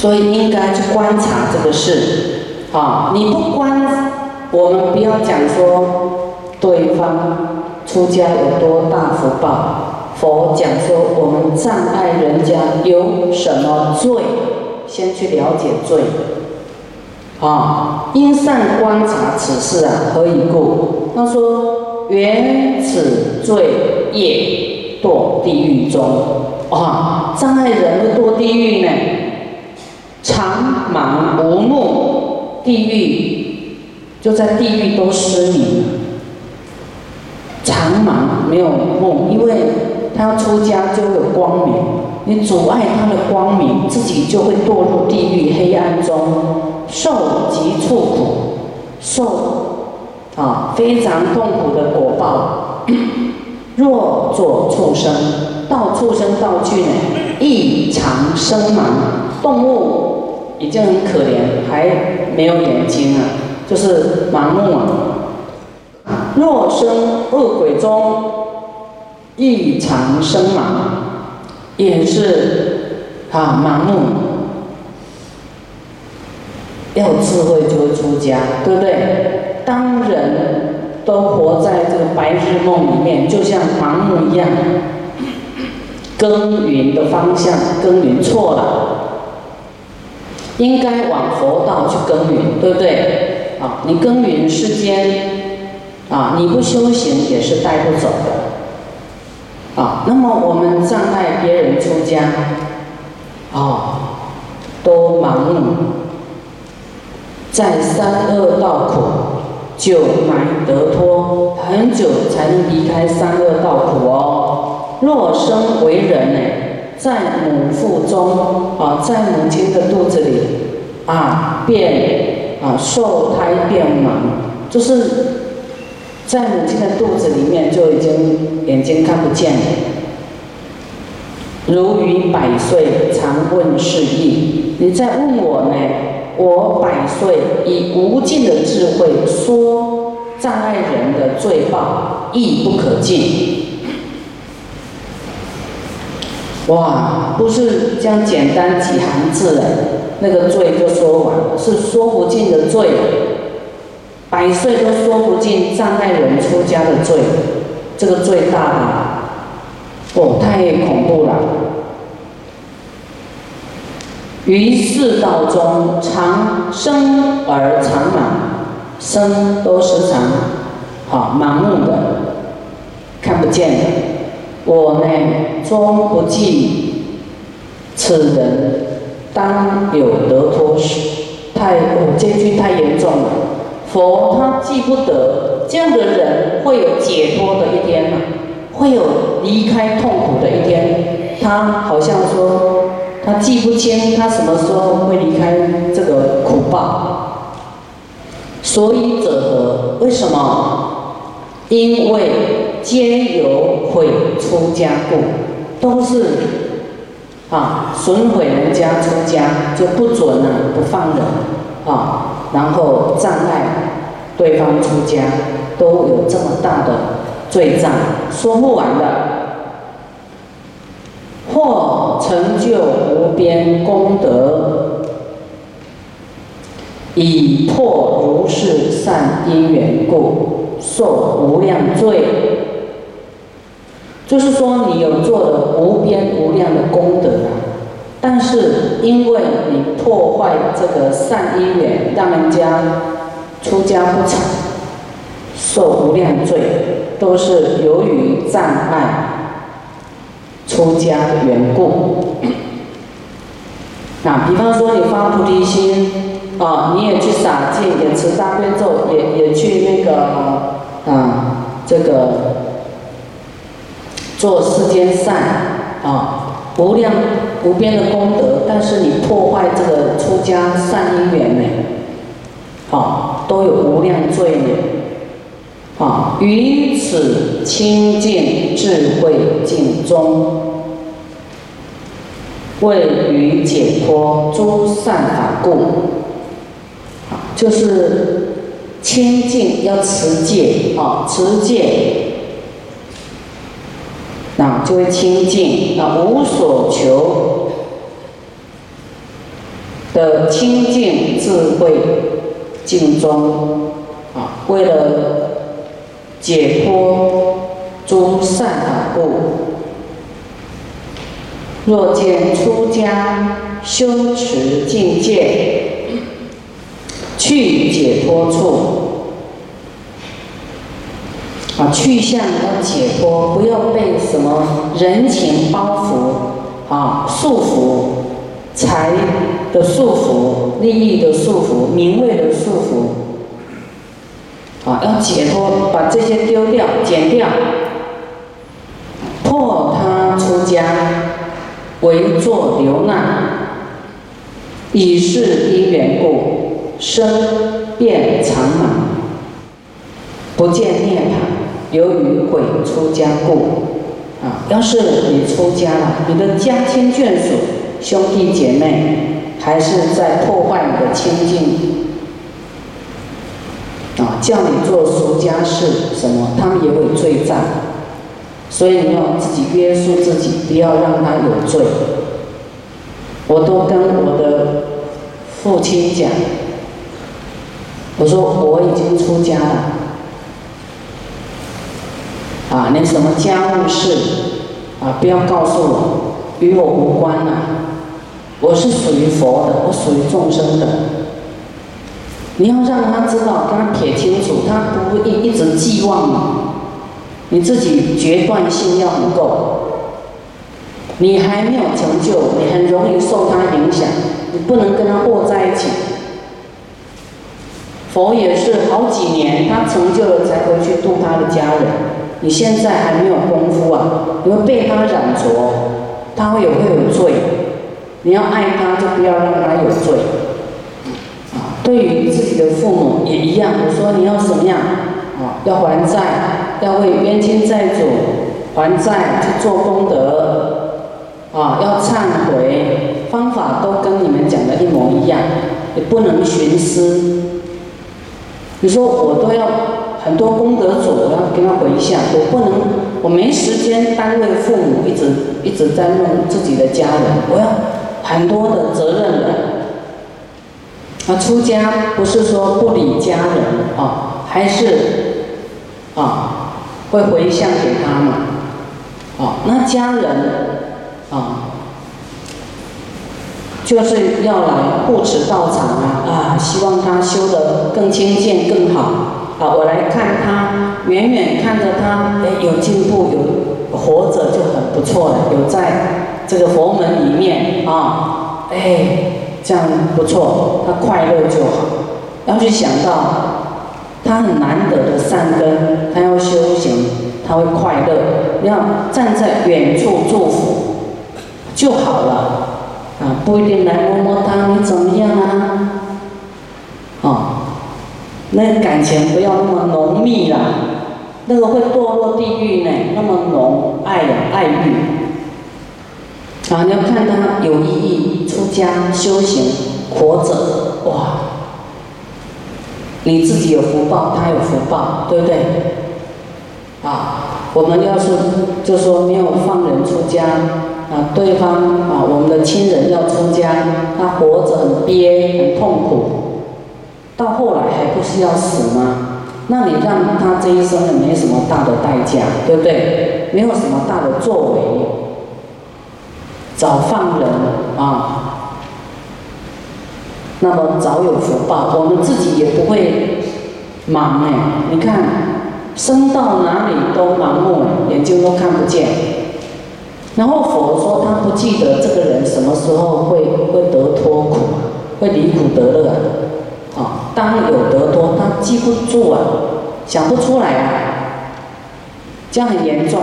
所以应该去观察这个事，啊，你不观，我们不要讲说对方出家有多大福报，佛讲说我们障碍人家有什么罪，先去了解罪，啊，因善观察此事啊，何以故？他说缘此罪业堕地狱中，啊，障碍人会堕地狱呢。常盲无目，地狱就在地狱都失明。常盲没有目，因为他要出家就有光明，你阻碍他的光明，自己就会堕入地狱黑暗中，受极处苦，受啊非常痛苦的果报。若作畜生，到畜生道去呢，亦常生盲，动物。已经很可怜，还没有眼睛啊，就是盲目啊。若生恶鬼中，异常生盲，也是啊盲目。要智慧就会出家，对不对？当人都活在这个白日梦里面，就像盲目一样，耕耘的方向耕耘错了。应该往佛道去耕耘，对不对？啊，你耕耘世间，啊，你不修行也是带不走的。啊，那么我们障碍别人出家，啊，都盲目，在三恶道苦，久难得脱，很久才能离开三恶道苦哦。若生为人呢？在母腹中啊，在母亲的肚子里啊，变啊受胎变盲，就是在母亲的肚子里面就已经眼睛看不见了。如鱼百岁常问是意，你在问我呢？我百岁以无尽的智慧说障碍人的罪报亦不可尽。哇，不是这样简单几行字的，那个罪就说完了，是说不尽的罪，百岁都说不尽障碍人出家的罪，这个罪大了，哦，太恐怖了。于世道中，常生而常满，生都时常好盲目的，看不见的。我呢，终不记此人当有得脱时，太哦，这句太严重了。佛他记不得这样的人会有解脱的一天吗？会有离开痛苦的一天？他好像说他记不清他什么时候会离开这个苦报。所以者何？为什么？因为。皆有毁出家故，都是啊损毁人家出家就不准了，不放人啊，然后障碍对方出家，都有这么大的罪障，说不完的。或成就无边功德，以破如是善因缘故，受无量罪。就是说，你有做了无边无量的功德啊，但是因为你破坏这个善因缘，让人家出家不成，受无量罪，都是由于障碍出家的缘故。那比方说，你发菩提心啊，你也去洒戒，也持大悲咒，也也去那个啊，这个。做世间善啊，无量无边的功德，但是你破坏这个出家善因缘呢，啊，都有无量罪呢，啊，于此清净智慧境中，为于解脱诸善法故，就是清净要持戒啊，持戒。那就会清净，那无所求，的清净智慧净中啊，为了解脱诸善法故，若见出家修持境界，去解脱处。啊，去向要解脱，不要被什么人情包袱啊束缚，财的束缚、利益的束缚、名位的束缚，啊，要解脱，把这些丢掉、减掉，破他出家，为作流难，以是因缘故，生变长满，不见涅槃。由于鬼出家故，啊，要是你出家了，你的家亲眷属、兄弟姐妹还是在破坏你的清净，啊，叫你做俗家事什么，他们也会罪障，所以你要自己约束自己，不要让他有罪。我都跟我的父亲讲，我说我已经出家了。啊，那什么家务事啊，不要告诉我，与我无关呐。我是属于佛的，我属于众生的。你要让他知道，跟他撇清楚，他不会一一直寄望你。你自己决断性要很够。你还没有成就，你很容易受他影响，你不能跟他过在一起。佛也是好几年，他成就了才回去度他的家人。你现在还没有功夫啊，你会被他染着，他会有会有罪。你要爱他，就不要让他有罪。啊，对于自己的父母也一样。我说你要怎么样？啊，要还债，要为冤亲债主还债，去做功德。啊，要忏悔，方法都跟你们讲的一模一样。也不能徇私。你说我都要。很多功德主，我要跟他回向，我不能，我没时间单为父母一直一直在弄自己的家人，我要很多的责任的。啊，出家不是说不理家人啊，还是啊会回向给他们，啊，那家人啊就是要来护持道场啊啊，希望他修得更清净更好。好，我来看他，远远看着他，哎，有进步，有活着就很不错了，有在这个佛门里面啊，哎，这样不错，他快乐就好。要去想到他很难得的善根，他要修行，他会快乐。要站在远处祝福就好了，啊，不一定来摸摸他，你怎么样？啊。那感情不要那么浓密啦，那个会堕落地狱呢。那么浓爱爱欲，啊，你要看他有意义，出家修行活着，哇，你自己有福报，他有福报，对不对？啊，我们要是就说没有放人出家，啊，对方啊，我们的亲人要出家，他活着很憋，很痛苦。到后来还不是要死吗？那你让他这一生也没什么大的代价，对不对？没有什么大的作为，早放人啊，那么早有福报，我们自己也不会盲哎。你看，生到哪里都盲目，眼睛都看不见。然后佛说他不记得这个人什么时候会会得脱苦，会离苦得乐。当有得多，他记不住啊，想不出来啊，这样很严重。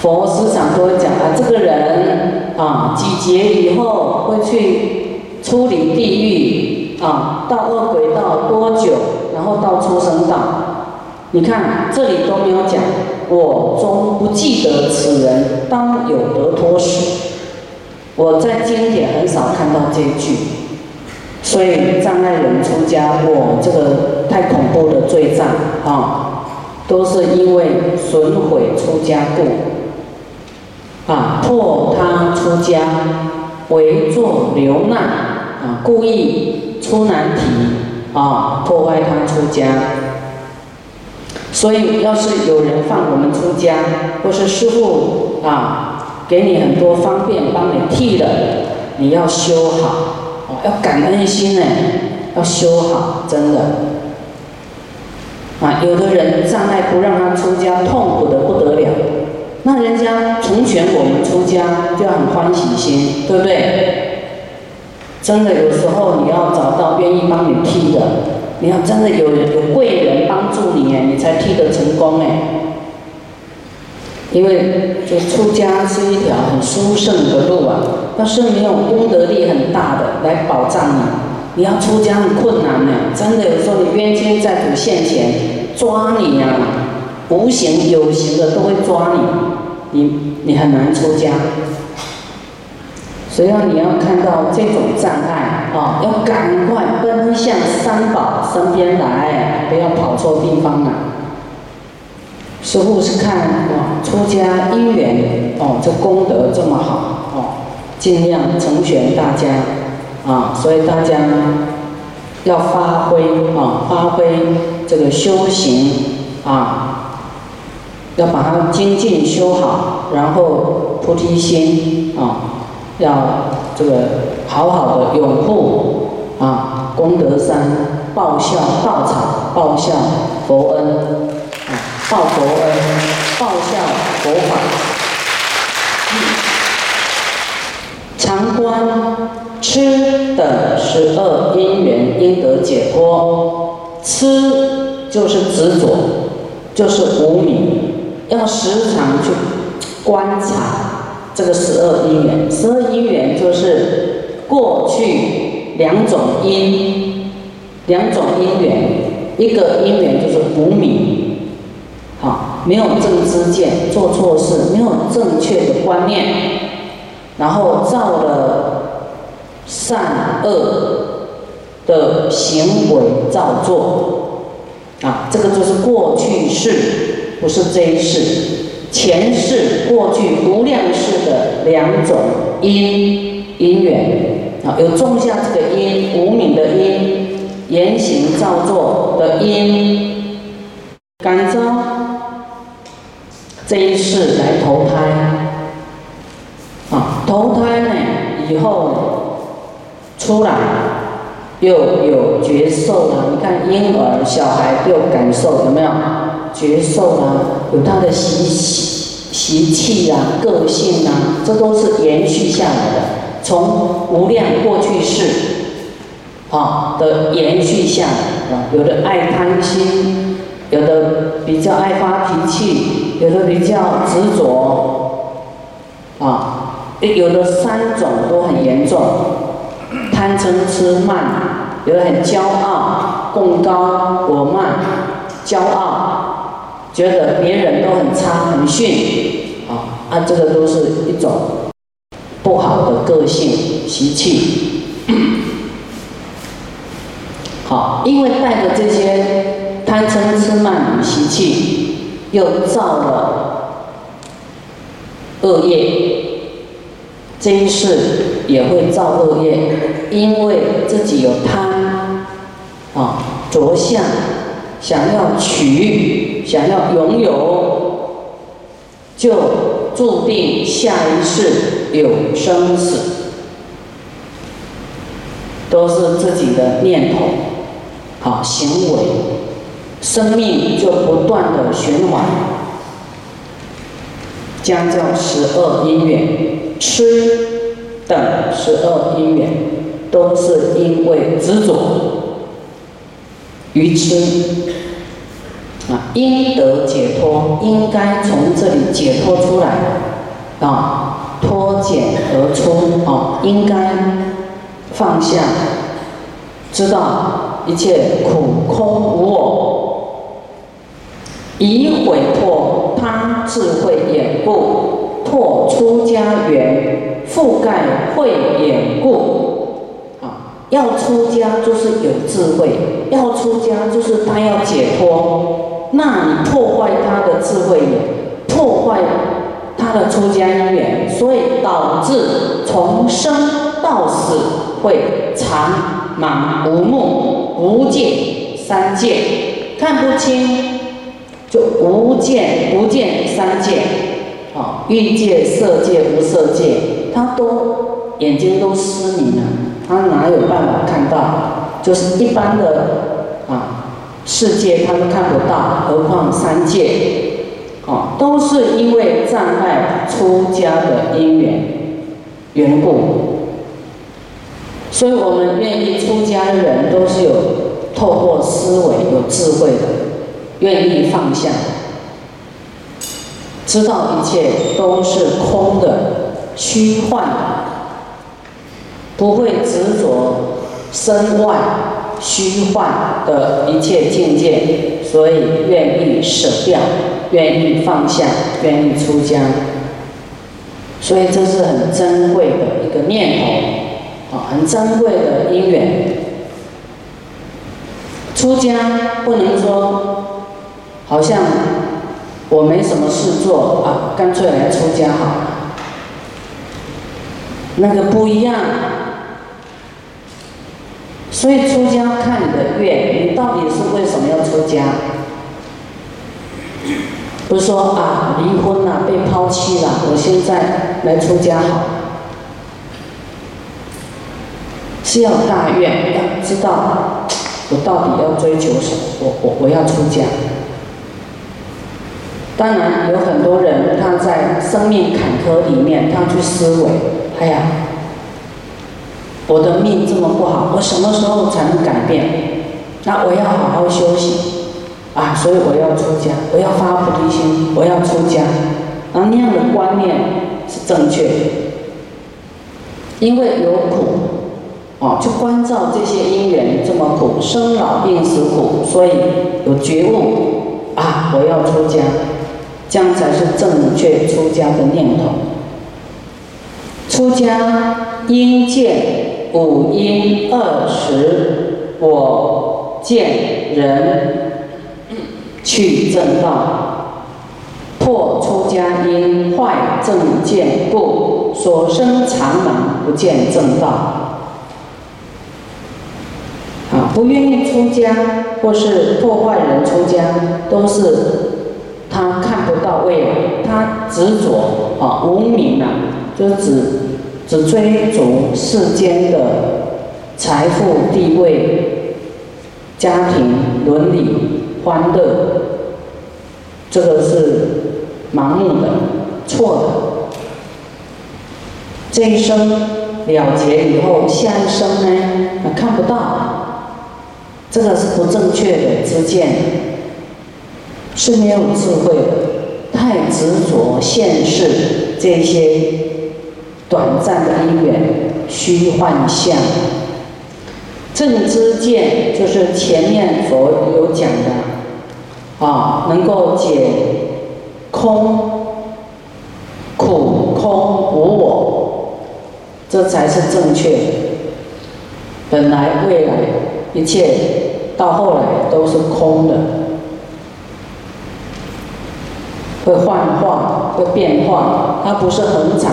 佛思想都会讲啊，这个人啊，几劫以后会去出离地狱啊，到恶鬼道多久，然后到出生道。你看这里都没有讲，我终不记得此人当有得脱时。我在经典很少看到这句。所以障碍人出家，我，这个太恐怖的罪障啊，都是因为损毁出家故，啊，破他出家为作流难啊，故意出难题啊，破坏他出家。所以，要是有人放我们出家，或是师傅啊，给你很多方便，帮你剃了，你要修好要感恩心呢，要修好，真的。啊，有的人障碍不让他出家，痛苦的不得了。那人家成全我们出家，就要很欢喜心，对不对？真的，有时候你要找到愿意帮你替的，你要真的有有贵人帮助你，你才替得成功哎。因为就出家是一条很殊胜的路啊，要是没有功德力很大的来保障你。你要出家很困难呢，真的有时候你冤亲债主现前抓你呀，无形有形的都会抓你，你你很难出家。所以你要看到这种障碍啊，要赶快奔向三宝身边来，不要跑错地方了。师傅是看哦，出家因缘哦，这功德这么好哦，尽量成全大家。啊，所以大家要发挥啊，发挥这个修行啊，要把它精进修好，然后菩提心啊，要这个好好的拥护啊，功德山，报效道场，报效佛恩，报佛恩，报效佛法，常观。吃等十二因缘应得解脱，吃就是执着，就是无明，要时常去观察这个十二因缘。十二因缘就是过去两种因，两种因缘，一个因缘就是无明，啊，没有正知见，做错事，没有正确的观念，然后造了。善恶的行为造作，啊，这个就是过去式，不是这一世。前世、过去无量世的两种因因缘，啊，有种下这个因无名的因，言行造作的因，感召这一世来投胎，啊，投胎呢以后。出来又有觉受了，你看婴儿、小孩有感受，有没有觉受啦？有他的习习习气呀、个性啊，这都是延续下来的，从无量过去世啊的延续下来啊。有的爱贪心，有的比较爱发脾气，有的比较执着啊，有的三种都很严重。贪嗔痴慢，有的很骄傲，共高我慢，骄傲，觉得别人都很差很逊，啊，啊，这个都是一种不好的个性习气。好，因为带着这些贪嗔痴慢习气，又造了恶业。这一世也会造恶业，因为自己有贪，啊，着相，想要取，想要拥有，就注定下一世有生死，都是自己的念头，好行为，生命就不断的循环，将叫十二因缘。吃等十二因缘，都是因为执着愚痴。啊，应得解脱，应该从这里解脱出来。啊，脱茧而出。啊，应该放下，知道一切苦空无我，以毁破他智慧眼故。破出家缘，覆盖慧眼故，啊，要出家就是有智慧，要出家就是他要解脱，那你破坏他的智慧眼，破坏他的出家因缘，所以导致从生到死会常盲无目无见三界看不清，就无见无见三界，啊，欲界、色界、无色界，他都眼睛都失明了，他哪有办法看到？就是一般的啊世界他都看不到，何况三界？哦，都是因为障碍出家的因缘缘故，所以我们愿意出家的人都是有透过思维有智慧的，愿意放下，知道一切都是空的、虚幻的，不会执着身外虚幻的一切境界，所以愿意舍掉。愿意放下，愿意出家，所以这是很珍贵的一个念头，啊，很珍贵的因缘。出家不能说，好像我没什么事做啊，干脆来出家好了。那个不一样，所以出家看你的愿，你到底是为什么要出家？不是说啊，离婚了，被抛弃了，我现在来出家好。是要大愿，要知道我到底要追求什么，我我我要出家。当然有很多人他在生命坎坷里面，他去思维，哎呀，我的命这么不好，我什么时候才能改变？那我要好好休息。啊，所以我要出家，我要发菩提心，我要出家，啊，那样的观念是正确，因为有苦，哦，就关照这些因缘这么苦，生老病死苦，所以有觉悟，啊，我要出家，这样才是正确出家的念头。出家应见五阴二十，我见人。去正道，破出家因坏正见故，所生常盲不见正道。啊，不愿意出家或是破坏人出家，都是到位了，他执着啊无明啊，就只只追逐世间的财富、地位、家庭、伦理。欢乐，这个是盲目的、错的。这一生了结以后，下一生呢，看不到，这个是不正确的知见，是没有智慧的，太执着现世这些短暂的因缘、虚幻相。正知见就是前面所有讲的。啊，能够解空苦空无我，这才是正确。本来未来一切到后来都是空的，会幻化，会变化，它不是恒常，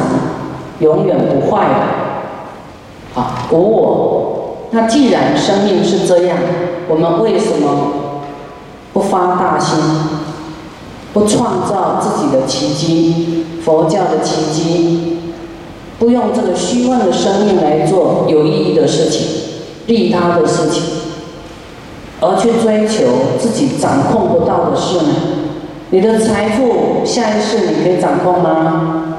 永远不坏的。啊，无我，那既然生命是这样，我们为什么？不发大心，不创造自己的奇迹，佛教的奇迹，不用这个虚幻的生命来做有意义的事情、利他的事情，而去追求自己掌控不到的事呢？你的财富下一世你可以掌控吗？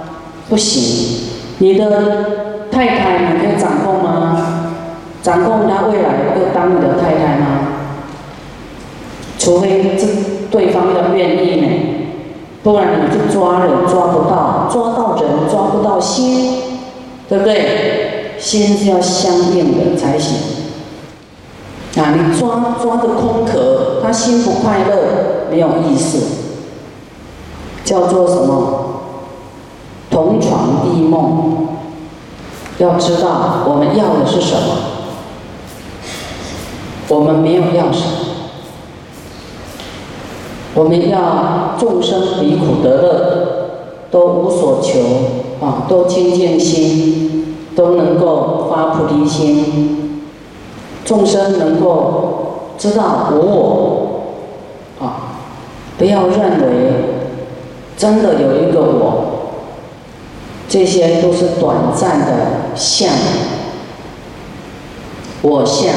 不行。你的太太你可以掌控吗？掌控她未来会当你的太太吗？除非这对方要愿意呢，不然你就抓人抓不到，抓到人抓不到心，对不对？心是要相应的才行。啊，你抓抓着空壳，他心不快乐，没有意思，叫做什么？同床异梦。要知道我们要的是什么，我们没有要什么。我们要众生离苦得乐，都无所求啊，都清净心，都能够发菩提心，众生能够知道无我，啊，不要认为真的有一个我，这些都是短暂的相，我相，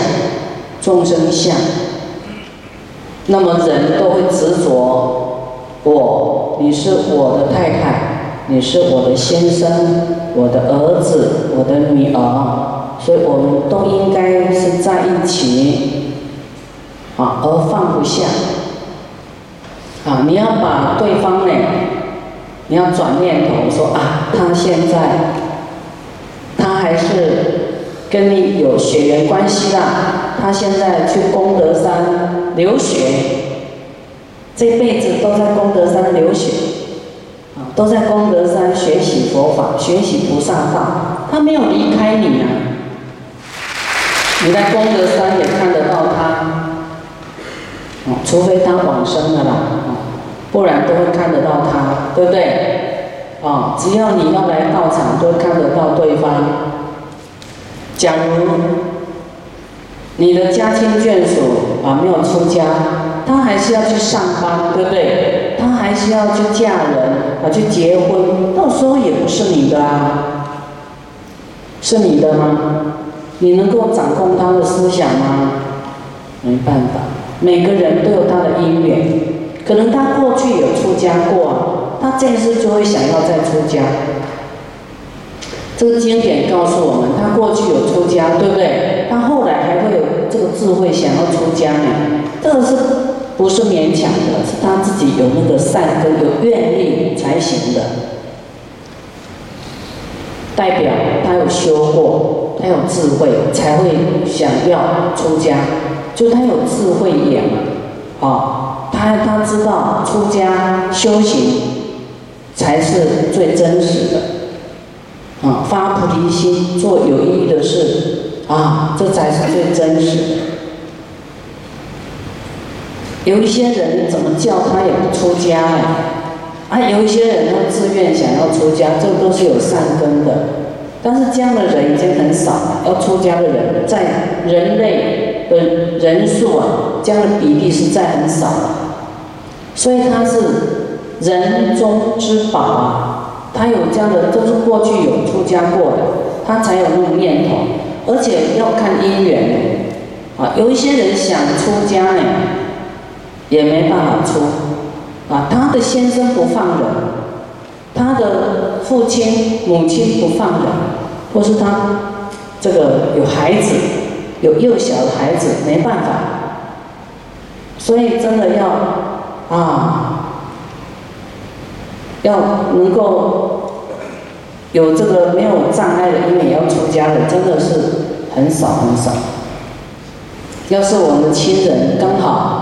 众生相，那么人都会执着我，你是我的太太。你是我的先生，我的儿子，我的女儿，所以我们都应该是在一起，啊，而放不下，啊，你要把对方呢，你要转念头说啊，他现在，他还是跟你有血缘关系啦，他现在去功德山留学，这辈子都在功德山留学。都在功德山学习佛法，学习菩萨道，他没有离开你啊！你在功德山也看得到他，哦，除非他往生了啦，不然都会看得到他，对不对？哦，只要你要来到场，都会看得到对方。假如你的家亲眷属啊没有出家，他还是要去上班，对不对？他还是要去嫁人。啊，去结婚，到时候也不是你的啊，是你的吗？你能够掌控他的思想吗？没办法，每个人都有他的因缘，可能他过去有出家过，他这次就会想要再出家。这个经典告诉我们，他过去有出家，对不对？他后来还会有这个智慧想要出家呢，这个是。不是勉强的，是他自己有那个善根、有愿力才行的。代表他有修过，他有智慧，才会想要出家。就他有智慧眼嘛，啊，他他知道出家修行才是最真实的，啊，发菩提心做有意义的事，啊，这才是最真实的。有一些人怎么叫他也不出家哎，啊，有一些人他自愿想要出家，这都是有善根的，但是这样的人已经很少了。要出家的人在人类的人数啊，这样的比例是在很少的，所以他是人中之宝啊，他有这样的都是过去有出家过的，他才有那种念头，而且要看因缘啊，有一些人想出家呢。也没办法出，啊，他的先生不放人，他的父亲母亲不放人，或是他这个有孩子，有幼小的孩子，没办法，所以真的要啊，要能够有这个没有障碍的，因为要出家的真的是很少很少。要是我们的亲人刚好。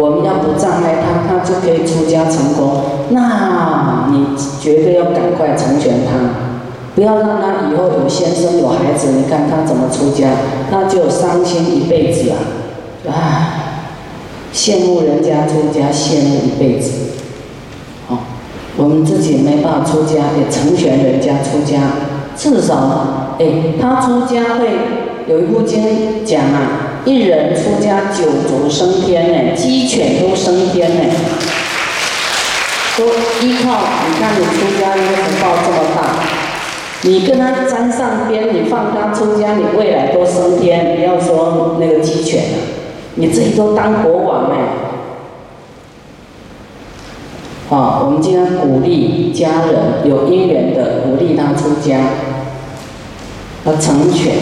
我们要不障碍他，他就可以出家成功。那你绝对要赶快成全他，不要让他以后有先生有孩子，你看他怎么出家，那就伤心一辈子啊！唉，羡慕人家出家，羡慕一辈子。好，我们自己没办法出家，也成全人家出家，至少，哎，他出家会有一部经讲啊。一人出家九族升天呢，鸡犬都升天呢，都依靠你看你出家，你的福报这么大，你跟他沾上边，你放他出家，你未来都升天。不要说那个鸡犬了，你自己都当国王了。啊，我们今天鼓励家人有姻缘的，鼓励他出家，和成全。